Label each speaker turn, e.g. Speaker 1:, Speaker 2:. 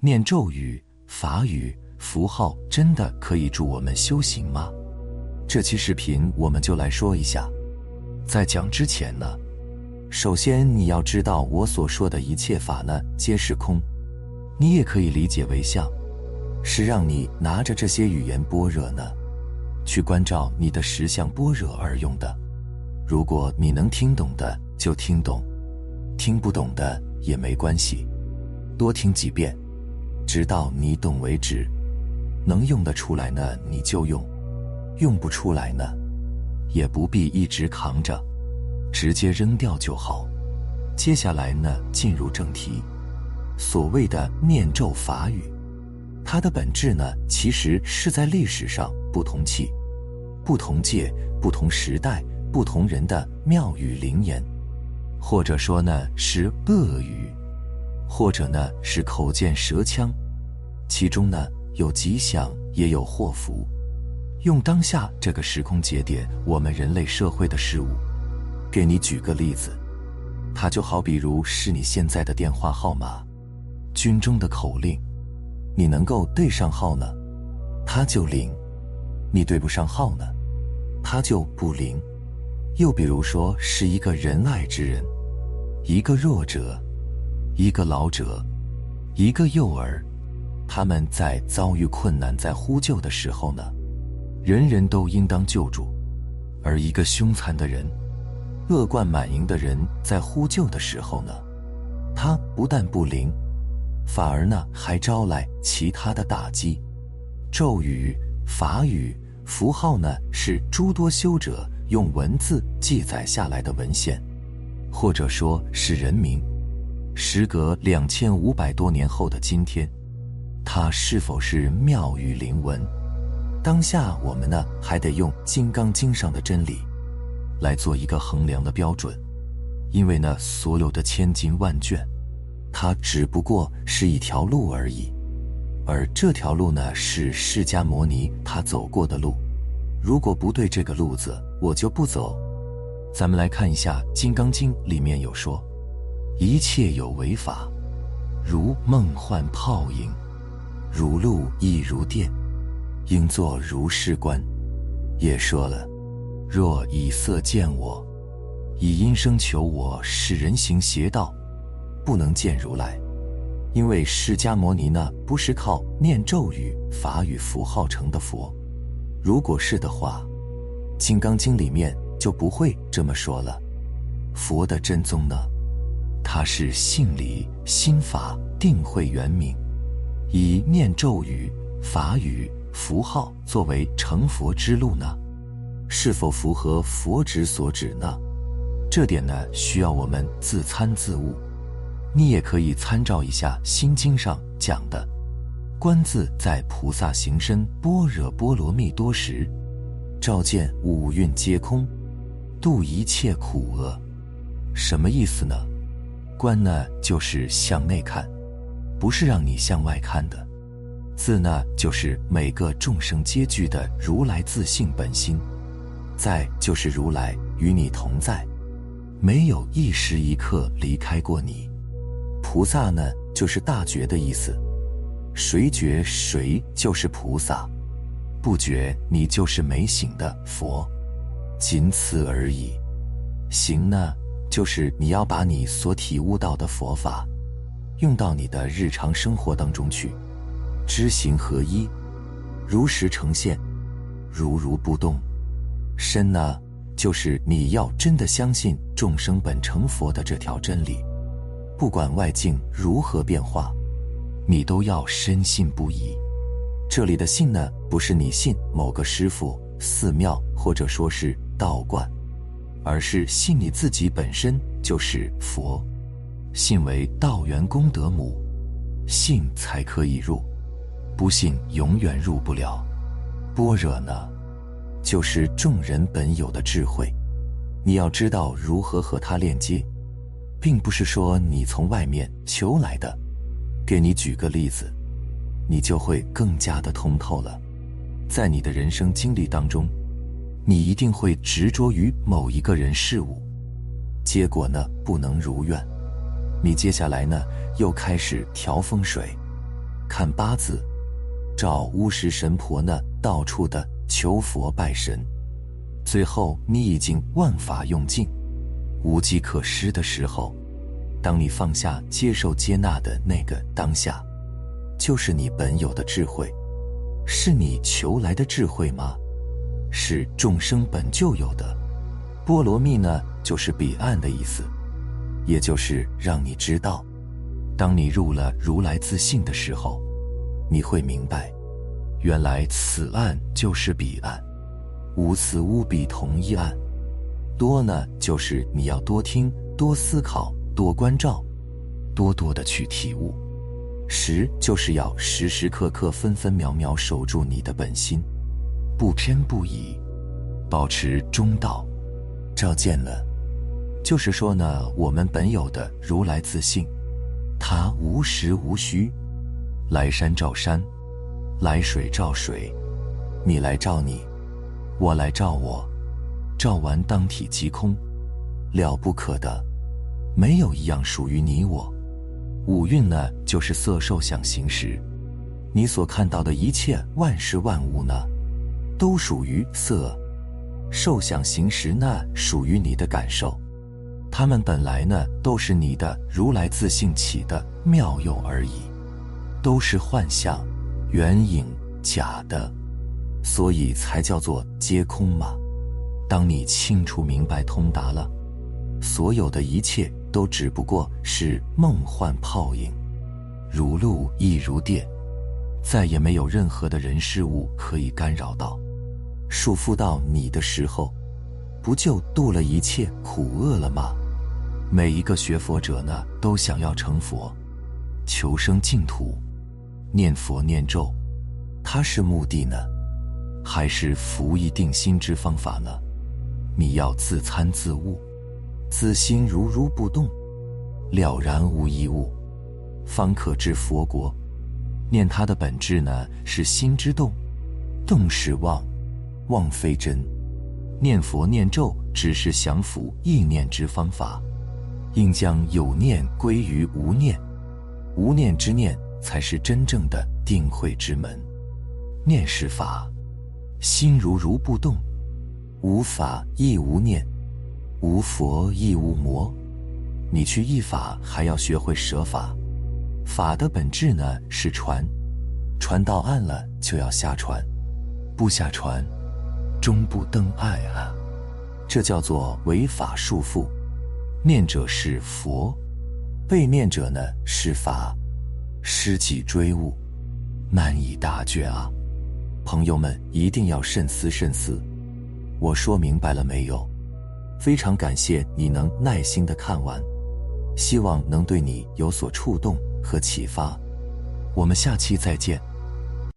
Speaker 1: 念咒语、法语、符号真的可以助我们修行吗？这期视频我们就来说一下。在讲之前呢，首先你要知道，我所说的一切法呢，皆是空。你也可以理解为相，是让你拿着这些语言般若呢，去关照你的实相般若而用的。如果你能听懂的就听懂，听不懂的也没关系，多听几遍，直到你懂为止。能用得出来呢，你就用；用不出来呢，也不必一直扛着，直接扔掉就好。接下来呢，进入正题。所谓的念咒法语，它的本质呢，其实是在历史上不同气、不同界、不同时代。不同人的妙语灵言，或者说呢是恶语，或者呢是口见舌枪，其中呢有吉祥也有祸福。用当下这个时空节点，我们人类社会的事物，给你举个例子，它就好比如是你现在的电话号码，军中的口令，你能够对上号呢，它就灵；你对不上号呢，它就不灵。又比如说，是一个仁爱之人，一个弱者，一个老者，一个幼儿，他们在遭遇困难、在呼救的时候呢，人人都应当救助；而一个凶残的人、恶贯满盈的人在呼救的时候呢，他不但不灵，反而呢还招来其他的打击。咒语、法语、符号呢，是诸多修者。用文字记载下来的文献，或者说是人名，时隔两千五百多年后的今天，它是否是妙语灵文？当下我们呢，还得用《金刚经》上的真理来做一个衡量的标准，因为呢，所有的千经万卷，它只不过是一条路而已，而这条路呢，是释迦牟尼他走过的路。如果不对这个路子，我就不走。咱们来看一下《金刚经》里面有说：“一切有为法，如梦幻泡影，如露亦如电，应作如是观。”也说了：“若以色见我，以音声求我，使人行邪道，不能见如来。”因为释迦牟尼呢，不是靠念咒语、法语、符号成的佛。如果是的话，《金刚经》里面就不会这么说了。佛的真宗呢，他是性理、心法、定慧圆明，以念咒语、法语、符号作为成佛之路呢，是否符合佛旨所指呢？这点呢，需要我们自参自悟。你也可以参照一下《心经》上讲的。观自在菩萨行深般若波罗蜜多时，照见五蕴皆空，度一切苦厄。什么意思呢？观呢就是向内看，不是让你向外看的。自呢就是每个众生皆具的如来自性本心，在就是如来与你同在，没有一时一刻离开过你。菩萨呢就是大觉的意思。谁觉谁就是菩萨，不觉你就是没醒的佛，仅此而已。行呢，就是你要把你所体悟到的佛法，用到你的日常生活当中去，知行合一，如实呈现，如如不动。身呢，就是你要真的相信众生本成佛的这条真理，不管外境如何变化。你都要深信不疑。这里的信呢，不是你信某个师傅、寺庙或者说是道观，而是信你自己本身就是佛，信为道源功德母，信才可以入，不信永远入不了。般若呢，就是众人本有的智慧，你要知道如何和它链接，并不是说你从外面求来的。给你举个例子，你就会更加的通透了。在你的人生经历当中，你一定会执着于某一个人事物，结果呢不能如愿。你接下来呢又开始调风水，看八字，找巫师神婆呢，到处的求佛拜神，最后你已经万法用尽，无计可施的时候，当你放下、接受、接纳的那个当下，就是你本有的智慧，是你求来的智慧吗？是众生本就有的。波罗蜜呢，就是彼岸的意思，也就是让你知道，当你入了如来自信的时候，你会明白，原来此岸就是彼岸，无此无彼同一岸。多呢，就是你要多听、多思考、多关照，多多的去体悟。十就是要时时刻刻、分分秒秒守住你的本心，不偏不倚，保持中道。照见了，就是说呢，我们本有的如来自性，它无实无虚，来山照山，来水照水，你来照你，我来照我，照完当体即空，了不可得，没有一样属于你我。五蕴呢，就是色受想行识，你所看到的一切万事万物呢，都属于色。受想行识那属于你的感受，他们本来呢都是你的如来自性起的妙用而已，都是幻象、缘影、假的，所以才叫做皆空嘛。当你清楚明白通达了，所有的一切都只不过是梦幻泡影，如露亦如电，再也没有任何的人事物可以干扰到。束缚到你的时候，不就度了一切苦厄了吗？每一个学佛者呢，都想要成佛，求生净土，念佛念咒，它是目的呢，还是服一定心之方法呢？你要自参自悟，自心如如不动，了然无一物，方可至佛国。念它的本质呢，是心之动，动是妄。妄非真，念佛念咒只是降服意念之方法，应将有念归于无念，无念之念才是真正的定慧之门。念是法，心如如不动，无法亦无念，无佛亦无魔。你去译法，还要学会舍法。法的本质呢是船，船到岸了就要下船，不下船。终不登岸啊！这叫做违法束缚。念者是佛，被念者呢是法，失己追悟，难以大觉啊！朋友们一定要慎思慎思。我说明白了没有？非常感谢你能耐心的看完，希望能对你有所触动和启发。我们下期再见。